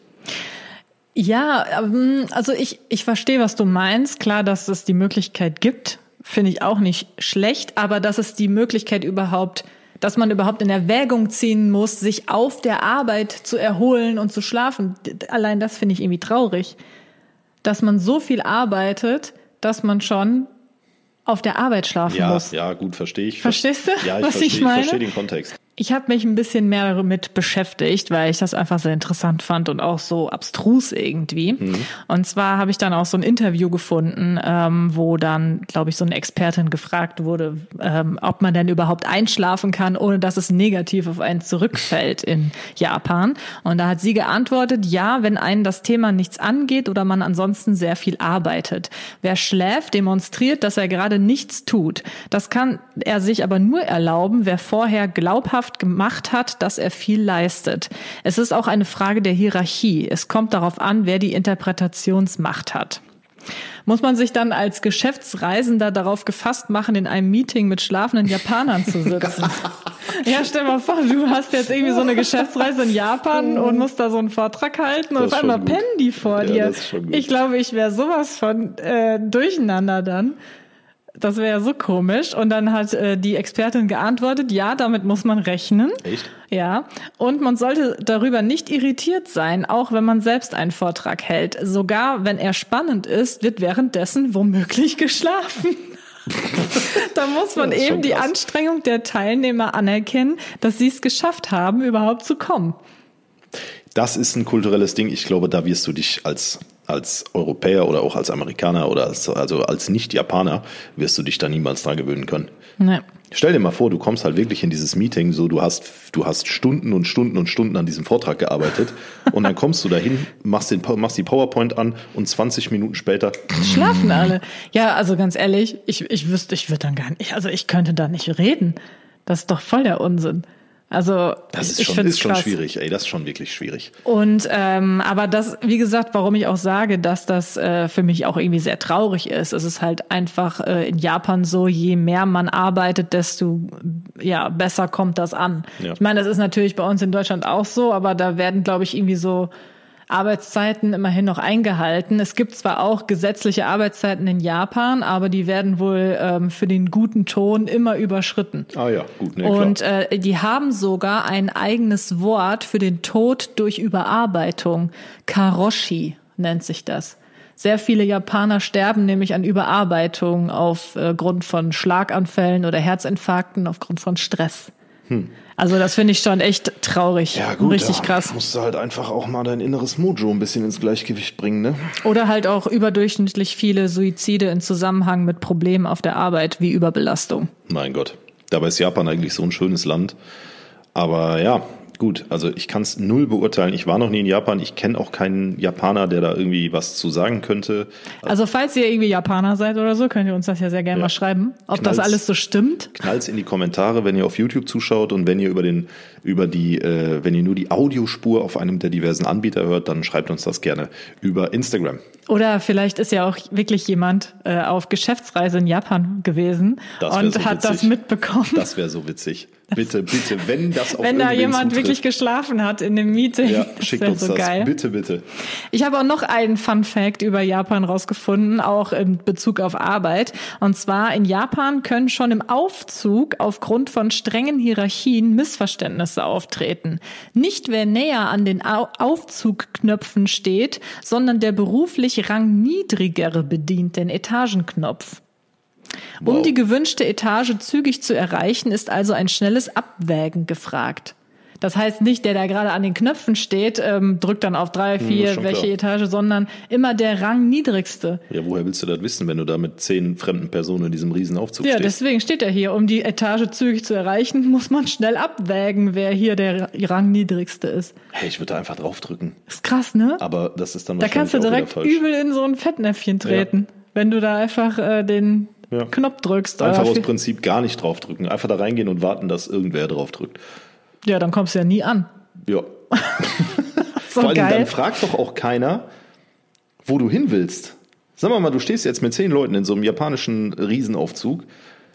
Ja, ähm, also ich, ich verstehe, was du meinst. Klar, dass es die Möglichkeit gibt, finde ich auch nicht schlecht, aber dass es die Möglichkeit überhaupt, dass man überhaupt in Erwägung ziehen muss, sich auf der Arbeit zu erholen und zu schlafen, allein das finde ich irgendwie traurig. Dass man so viel arbeitet, dass man schon auf der Arbeit schlafen Ja, muss. ja, gut, verstehe ich. Verstehst du, Ja, ich was verstehe, ich meine? verstehe den Kontext. Ich habe mich ein bisschen mehr damit beschäftigt, weil ich das einfach sehr interessant fand und auch so abstrus irgendwie. Und zwar habe ich dann auch so ein Interview gefunden, ähm, wo dann, glaube ich, so eine Expertin gefragt wurde, ähm, ob man denn überhaupt einschlafen kann, ohne dass es negativ auf einen zurückfällt in Japan. Und da hat sie geantwortet, ja, wenn einen das Thema nichts angeht oder man ansonsten sehr viel arbeitet. Wer schläft, demonstriert, dass er gerade nichts tut. Das kann er sich aber nur erlauben, wer vorher glaubhaft gemacht hat, dass er viel leistet. Es ist auch eine Frage der Hierarchie. Es kommt darauf an, wer die Interpretationsmacht hat. Muss man sich dann als Geschäftsreisender darauf gefasst machen, in einem Meeting mit schlafenden Japanern zu [LAUGHS] sitzen? ja, stell mal vor, du hast jetzt irgendwie so eine Geschäftsreise in Japan und musst da so einen Vortrag halten und Das ist auf einmal pennen die vor Ja, dir. Ich glaube, ich wäre sowas von äh, durcheinander dann. Das wäre ja so komisch. Und dann hat äh, die Expertin geantwortet, ja, damit muss man rechnen. Echt? Ja, und man sollte darüber nicht irritiert sein, auch wenn man selbst einen Vortrag hält. Sogar wenn er spannend ist, wird währenddessen womöglich [LAUGHS] geschlafen. [LAUGHS] da muss man eben die. Anstrengung der Teilnehmer anerkennen, dass sie es geschafft haben, überhaupt zu kommen. Das ist ein kulturelles Ding. Ich glaube, da wirst du dich als, als Europäer oder auch als Amerikaner oder als, also als Nicht-Japaner wirst du dich da niemals dran gewöhnen können. Ne. Stell dir mal vor, du kommst halt wirklich in dieses Meeting, so du hast, du hast Stunden und Stunden und Stunden an diesem Vortrag gearbeitet [LAUGHS] und dann kommst du dahin, machst, den, machst die PowerPoint an und 20 Minuten später, Schlafen alle. Ja, also ganz ehrlich, ich, ich wüsste, ich würde dann gar nicht, also ich könnte da nicht reden. Das ist doch voll der Unsinn. Also Das ist ich schon, ist schon krass. schwierig, ey, das ist schon wirklich schwierig. Und ähm, aber das, wie gesagt, warum ich auch sage, dass das äh, für mich auch irgendwie sehr traurig ist. Es ist halt einfach äh, in Japan so, je mehr man arbeitet, desto ja besser kommt das an. Ja. Ich meine, das ist natürlich bei uns in Deutschland auch so, aber da werden, glaube ich, irgendwie so Arbeitszeiten immerhin noch eingehalten. Es gibt zwar auch gesetzliche Arbeitszeiten in Japan, aber die werden wohl ähm, für den guten Ton immer überschritten. Ah ja, gut, ne, Und äh, die haben sogar ein eigenes Wort für den Tod durch Überarbeitung. Karoshi nennt sich das. Sehr viele Japaner sterben nämlich an Überarbeitung aufgrund von Schlaganfällen oder Herzinfarkten aufgrund von Stress. Also das finde ich schon echt traurig. Ja, gut, Richtig da krass. musst du halt einfach auch mal dein inneres Mojo ein bisschen ins Gleichgewicht bringen, ne? Oder halt auch überdurchschnittlich viele Suizide in Zusammenhang mit Problemen auf der Arbeit wie Überbelastung. Mein Gott. Dabei ist Japan eigentlich so ein schönes Land. Aber ja, gut, also ich kann es null beurteilen. Ich war noch nie in Japan. Ich kenne auch keinen Japaner, der da irgendwie was zu sagen könnte. Also falls ihr irgendwie Japaner seid oder so, könnt ihr uns das ja sehr gerne Ja. mal schreiben, ob das Knallt's. alles so stimmt. Knallt's in die Kommentare, wenn ihr auf YouTube zuschaut und wenn ihr über den, über die, äh, wenn ihr nur die Audiospur auf einem der diversen Anbieter hört, dann schreibt uns das gerne über Instagram. Oder vielleicht ist ja auch wirklich jemand äh, auf Geschäftsreise in Japan gewesen Das und so hat das mitbekommen. Das wäre so witzig. [LAUGHS] Bitte, bitte, wenn das auf wenn da jemand zutrifft, wirklich geschlafen hat in dem Meeting, ja, [LAUGHS] schickt uns so das. geil. Bitte, bitte. Ich habe auch noch einen Fun Fact über Japan rausgefunden, auch in Bezug auf Arbeit. Und zwar in Japan können schon im Aufzug aufgrund von strengen Hierarchien Missverständnisse auftreten. Nicht wer näher an den Au Aufzugknöpfen steht, sondern der beruflich rangniedrigere bedient den Etagenknopf. Um Wow. die gewünschte Etage zügig zu erreichen, ist also ein schnelles Abwägen gefragt. Das heißt nicht, der da gerade an den Knöpfen steht, ähm, drückt dann auf drei, vier, schon welche klar. Etage, sondern immer der rangniedrigste. Ja, woher willst du das wissen, wenn du da mit zehn fremden Personen in diesem Riesenaufzug Ja, stehst? deswegen steht er hier. Um die Etage zügig zu erreichen, [LAUGHS] muss man schnell abwägen, wer hier der rangniedrigste ist. Hey, ich würde da einfach draufdrücken. Ist krass, ne? Aber das ist dann Da kannst du wahrscheinlich direkt übel in so ein Fettnäpfchen treten, wenn du da einfach äh, den Ja. Knopf drückst. Einfach oder aus Prinzip gar nicht draufdrücken. Einfach da reingehen und warten, dass irgendwer draufdrückt. ja, dann kommst du ja nie an. Ja. [LAUGHS] So Vor allem, geil. dann fragt doch auch keiner, wo du hin willst. Sag mal mal, du stehst jetzt mit zehn Leuten in so einem japanischen Riesenaufzug.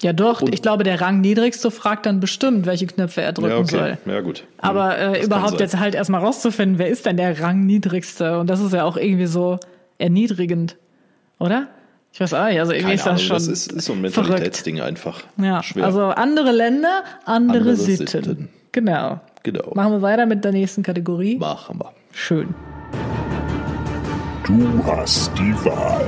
Ja, doch. Und- ich glaube, der Rangniedrigste fragt dann bestimmt, welche Knöpfe er drücken Ja, okay. soll. Ja, gut. Aber Das äh, überhaupt jetzt halt erstmal rauszufinden, wer ist denn der Rangniedrigste? Und das ist ja auch irgendwie so erniedrigend, oder? Ich weiß auch nicht, also irgendwie Keine ist das Ahnung, schon. das ist, ist so ein verrückt. Mentalitätsding einfach. Ja, Schwer. also andere Länder, andere, Andere Sitten. Sitten. Genau. genau. Machen wir weiter mit der nächsten Kategorie. Machen wir. Schön. Du hast die Wahl.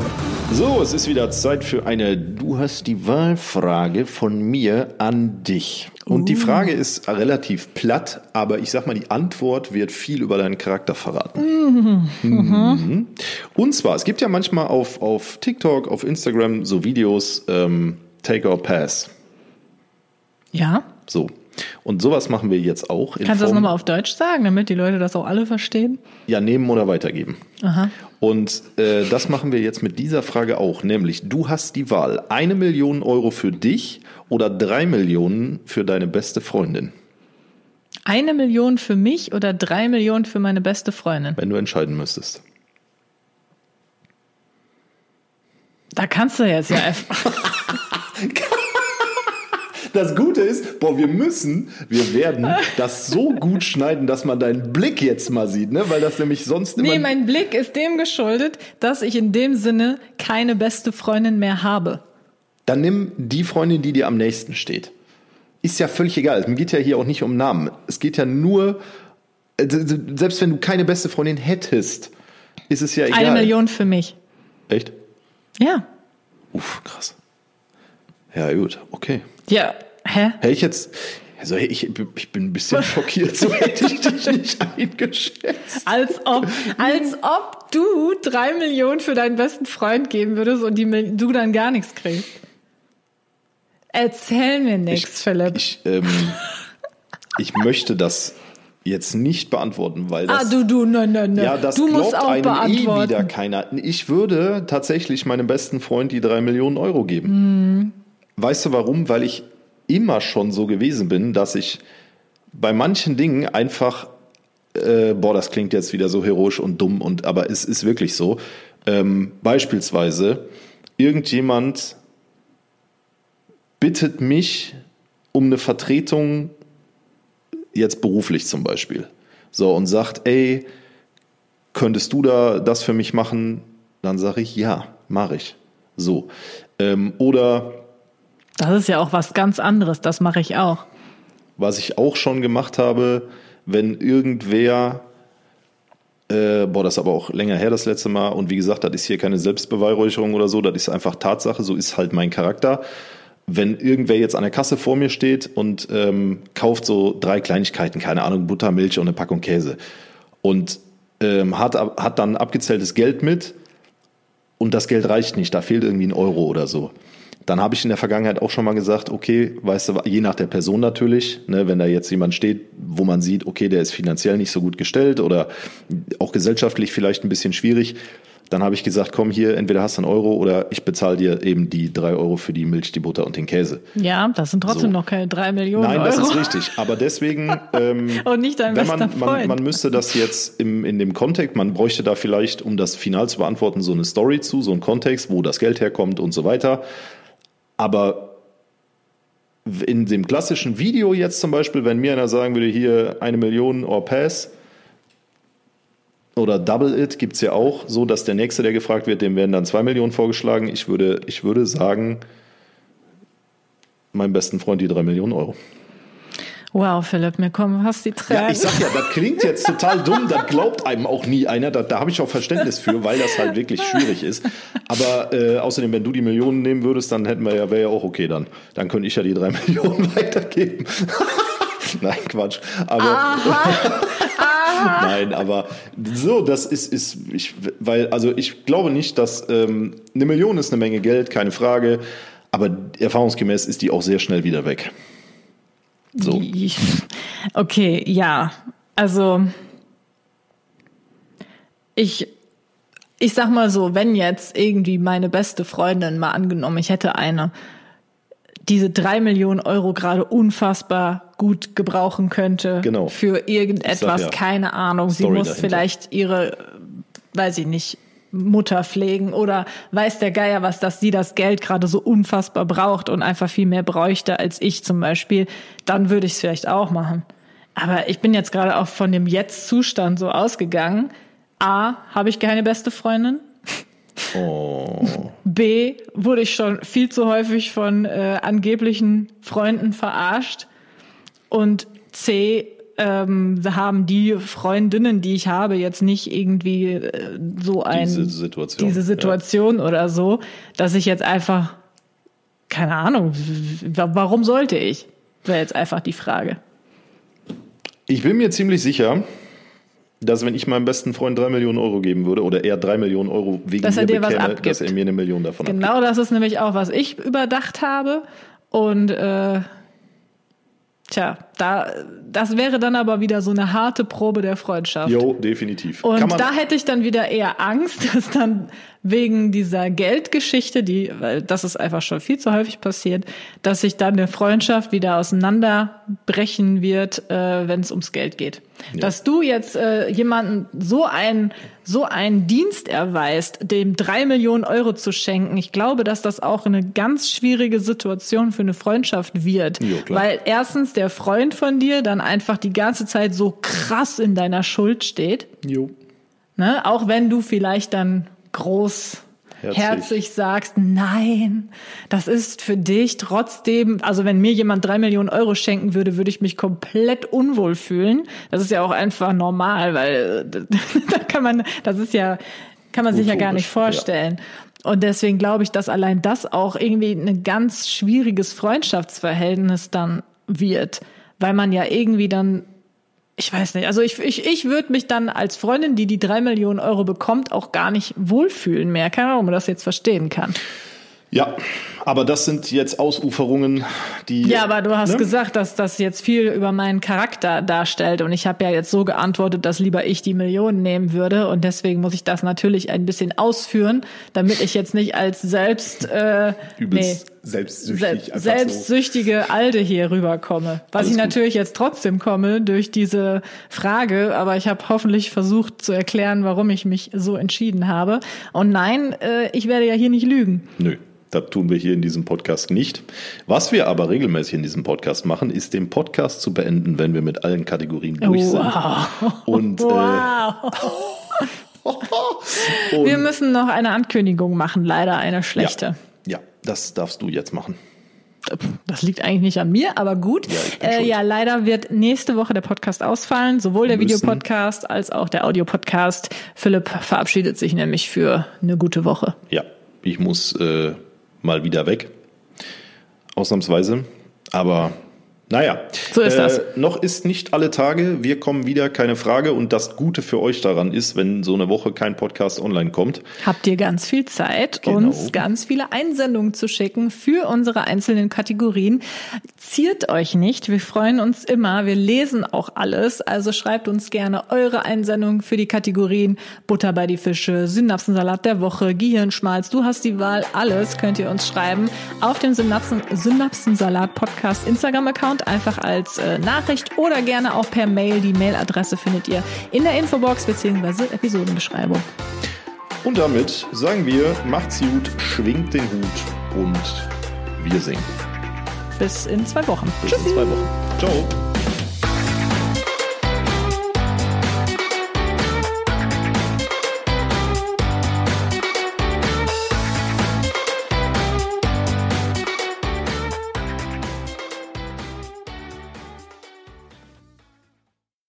So, es ist wieder Zeit für eine Du hast die Wahlfrage von mir an dich. Und die Frage ist relativ platt, aber ich sag mal, die Antwort wird viel über deinen Charakter verraten. Mhm. Und zwar, es gibt ja manchmal auf, auf TikTok, auf Instagram so Videos, ähm, Take or Pass. Ja. So. Und sowas machen wir jetzt auch. Kannst du das nochmal auf Deutsch sagen, damit die Leute das auch alle verstehen? Ja, nehmen oder weitergeben. Aha. Und äh, das machen wir jetzt mit dieser Frage auch, nämlich du hast die Wahl, eine Million Euro für dich oder drei Millionen für deine beste Freundin, Eine Million für mich oder drei Millionen für meine beste Freundin? wenn du entscheiden müsstest. Da kannst du jetzt ja einfach. [LAUGHS] [LAUGHS] Das Gute ist, boah, wir müssen, wir werden das so gut schneiden, dass man deinen Blick jetzt mal sieht, ne? Weil das nämlich sonst immer. Nee, mein Blick ist dem geschuldet, dass ich in dem Sinne keine beste Freundin mehr habe. Dann nimm die Freundin, die dir am nächsten steht. Ist ja völlig egal. Es geht ja hier auch nicht um Namen. Es geht ja nur, äh, selbst wenn du keine beste Freundin hättest, ist es ja egal. Eine Million für mich. Echt? Ja. Uff, krass. Ja, gut, okay. Ja. Hä? Hätte ich jetzt, also ich, ich bin ein bisschen [LAUGHS] schockiert, so hätte ich dich nicht eingeschätzt. Als ob, als ob du drei Millionen für deinen besten Freund geben würdest und die, du dann gar nichts kriegst. Erzähl mir nichts, Philipp. Ich, ähm, ich möchte das jetzt nicht beantworten, weil das. ah, du, du, nein, nein, nein. ja, das du glaubt musst auch einem eh beantworten. wieder keiner. Ich würde tatsächlich meinem besten Freund die drei Millionen Euro geben. Mhm. Weißt du warum? Weil ich immer schon so gewesen bin, dass ich bei manchen Dingen einfach, äh, boah, das klingt jetzt wieder so heroisch und dumm, und aber es ist wirklich so. Ähm, beispielsweise, irgendjemand bittet mich um eine Vertretung, jetzt beruflich zum Beispiel. So, und sagt, ey, könntest du da das für mich machen? Dann sage ich, ja, mache ich. So. Ähm, oder. Das ist ja auch was ganz anderes, das mache ich auch. Was ich auch schon gemacht habe, wenn irgendwer, äh, boah, das ist aber auch länger her das letzte Mal, und wie gesagt, das ist hier keine Selbstbeweihräucherung oder so, das ist einfach Tatsache, so ist halt mein Charakter. Wenn irgendwer jetzt an der Kasse vor mir steht und ähm, kauft so drei Kleinigkeiten, keine Ahnung, Butter, Milch und eine Packung Käse und ähm, hat, hat dann abgezähltes Geld mit und das Geld reicht nicht, da fehlt irgendwie ein Euro oder so. Dann habe ich in der Vergangenheit auch schon mal gesagt, okay, weißt du, je nach der Person natürlich, ne, wenn da jetzt jemand steht, wo man sieht, okay, der ist finanziell nicht so gut gestellt oder auch gesellschaftlich vielleicht ein bisschen schwierig, dann habe ich gesagt, komm hier, entweder hast du einen Euro oder ich bezahle dir eben die drei Euro für die Milch, die Butter und den Käse. Ja, das sind trotzdem so. noch keine drei Millionen Nein, Euro. das ist richtig. Aber deswegen, [LAUGHS] ähm, und nicht dein wenn man, man, man müsste das jetzt im, in dem Kontext, man bräuchte da vielleicht, um das final zu beantworten, so eine Story zu, so einen Kontext, wo das Geld herkommt und so weiter. Aber in dem klassischen Video jetzt zum Beispiel, wenn mir einer sagen würde, hier eine Million or pass, oder Double It gibt es ja auch, so dass der Nächste, der gefragt wird, dem werden dann zwei Millionen vorgeschlagen. Ich würde, ich würde sagen, meinem besten Freund die drei Millionen Euro. Wow, Philipp, mir kommen fast die Tränen. Ja, ich sag ja, das klingt jetzt total dumm, das glaubt einem auch nie einer. Da, da habe ich auch Verständnis für, weil das halt wirklich schwierig ist. Aber äh, außerdem, wenn du die Millionen nehmen würdest, dann hätten wir ja, wäre ja auch okay dann. Dann könnte ich ja die drei [LAUGHS] Millionen weitergeben. [LAUGHS] Nein, Quatsch. Aber Aha. [LAUGHS] Nein, aber so, das ist, ist ich, weil, also ich glaube nicht, dass ähm, eine Million ist eine Menge Geld, keine Frage, aber erfahrungsgemäß ist die auch sehr schnell wieder weg. So. Okay, ja. Also ich ich sag mal so, wenn jetzt irgendwie meine beste Freundin mal angenommen, ich hätte eine, diese drei Millionen Euro gerade unfassbar gut gebrauchen könnte genau. für irgendetwas, ja, keine Ahnung. Story sie muss dahinter. vielleicht ihre, weiß ich nicht, Mutter pflegen oder weiß der Geier was, dass sie das Geld gerade so unfassbar braucht und einfach viel mehr bräuchte als ich zum Beispiel, dann würde ich es vielleicht auch machen. Aber ich bin jetzt gerade auch von dem Jetzt-Zustand so ausgegangen. A, habe ich keine beste Freundin. Oh. B, wurde ich schon viel zu häufig von äh, angeblichen Freunden verarscht. Und C, ähm, haben die Freundinnen, die ich habe, jetzt nicht irgendwie äh, so ein diese Situation, diese Situation ja. oder so, dass ich jetzt einfach keine Ahnung, warum sollte ich? Wäre jetzt einfach die Frage. Ich bin mir ziemlich sicher, dass wenn ich meinem besten Freund drei Millionen Euro geben würde oder er drei Millionen Euro wegen dass mir bekäme, dass er mir eine Million davon Genau abgibt. das ist nämlich auch, was ich überdacht habe. Und äh, Tja, da, das wäre dann aber wieder so eine harte Probe der Freundschaft. Jo, definitiv. Und da hätte ich dann wieder eher Angst, [LAUGHS] dass dann wegen dieser Geldgeschichte, die, weil das ist einfach schon viel zu häufig passiert, dass sich dann eine Freundschaft wieder auseinanderbrechen wird, äh, wenn es ums Geld geht. Ja. Dass du jetzt äh, jemanden so ein so einen Dienst erweist, dem drei Millionen Euro zu schenken, ich glaube, dass das auch eine ganz schwierige Situation für eine Freundschaft wird. Jo, weil erstens der Freund von dir dann einfach die ganze Zeit so krass in deiner Schuld steht. Jo. Ne? Auch wenn du vielleicht dann groß herzig. herzig sagst, nein, das ist für dich trotzdem, also wenn mir jemand drei Millionen Euro schenken würde, würde ich mich komplett unwohl fühlen. Das ist ja auch einfach normal, weil [LAUGHS] da kann man, das ist ja, kann man sich ja gar nicht vorstellen. Ja. Und deswegen glaube ich, dass allein das auch irgendwie ein ganz schwieriges Freundschaftsverhältnis dann wird, weil man ja irgendwie dann ich weiß nicht, also ich, ich, ich würde mich dann als Freundin, die die drei Millionen Euro bekommt, auch gar nicht wohlfühlen mehr. Keine Ahnung, ob man das jetzt verstehen kann. Ja, aber das sind jetzt Ausuferungen, die. Ja, aber du hast ne? gesagt, dass das jetzt viel über meinen Charakter darstellt. Und ich habe ja jetzt so geantwortet, dass lieber ich die Millionen nehmen würde. Und deswegen muss ich das natürlich ein bisschen ausführen, damit ich jetzt nicht als selbst äh, [LAUGHS] Übelst selbstsüchtig. se selbstsüchtige Alte hier rüberkomme. Was Alles ich gut. natürlich jetzt trotzdem komme durch diese Frage, aber ich habe hoffentlich versucht zu erklären, warum ich mich so entschieden habe. Und nein, äh, ich werde ja hier nicht lügen. So. Nö. Das tun wir hier in diesem Podcast nicht. Was wir aber regelmäßig in diesem Podcast machen, ist den Podcast zu beenden, wenn wir mit allen Kategorien durch sind. Und, äh, Wow. [LAUGHS] und Wir müssen noch eine Ankündigung machen, leider eine schlechte. Ja, ja, das darfst du jetzt machen. Das liegt eigentlich nicht an mir, aber gut. Ja, äh, ja, leider wird nächste Woche der Podcast ausfallen, sowohl der. Videopodcast als auch der Audiopodcast. Philipp verabschiedet sich nämlich für eine gute Woche. Ja, ich muss äh, mal wieder weg. Ausnahmsweise. Aber naja. So ist das. Noch ist nicht alle Tage. Wir kommen wieder, keine Frage. Und das Gute für euch daran ist, wenn so eine Woche kein Podcast online kommt. Habt ihr ganz viel Zeit, Genau. uns ganz viele Einsendungen zu schicken für unsere einzelnen Kategorien. Ziert euch nicht, wir freuen uns immer, wir lesen auch alles, also schreibt uns gerne eure Einsendungen für die Kategorien Butter bei die Fische, Synapsensalat der Woche, Gehirnschmalz, du hast die Wahl, alles könnt ihr uns schreiben auf dem Synapsen, Synapsensalat Podcast Instagram-Account, einfach als äh, Nachricht oder gerne auch per Mail. Die Mailadresse findet ihr in der Infobox bzw. Episodenbeschreibung. Und damit sagen wir, macht's gut, schwingt den Hut und wir singen. Bis in zwei Wochen. Bis in zwei Wochen. Ciao.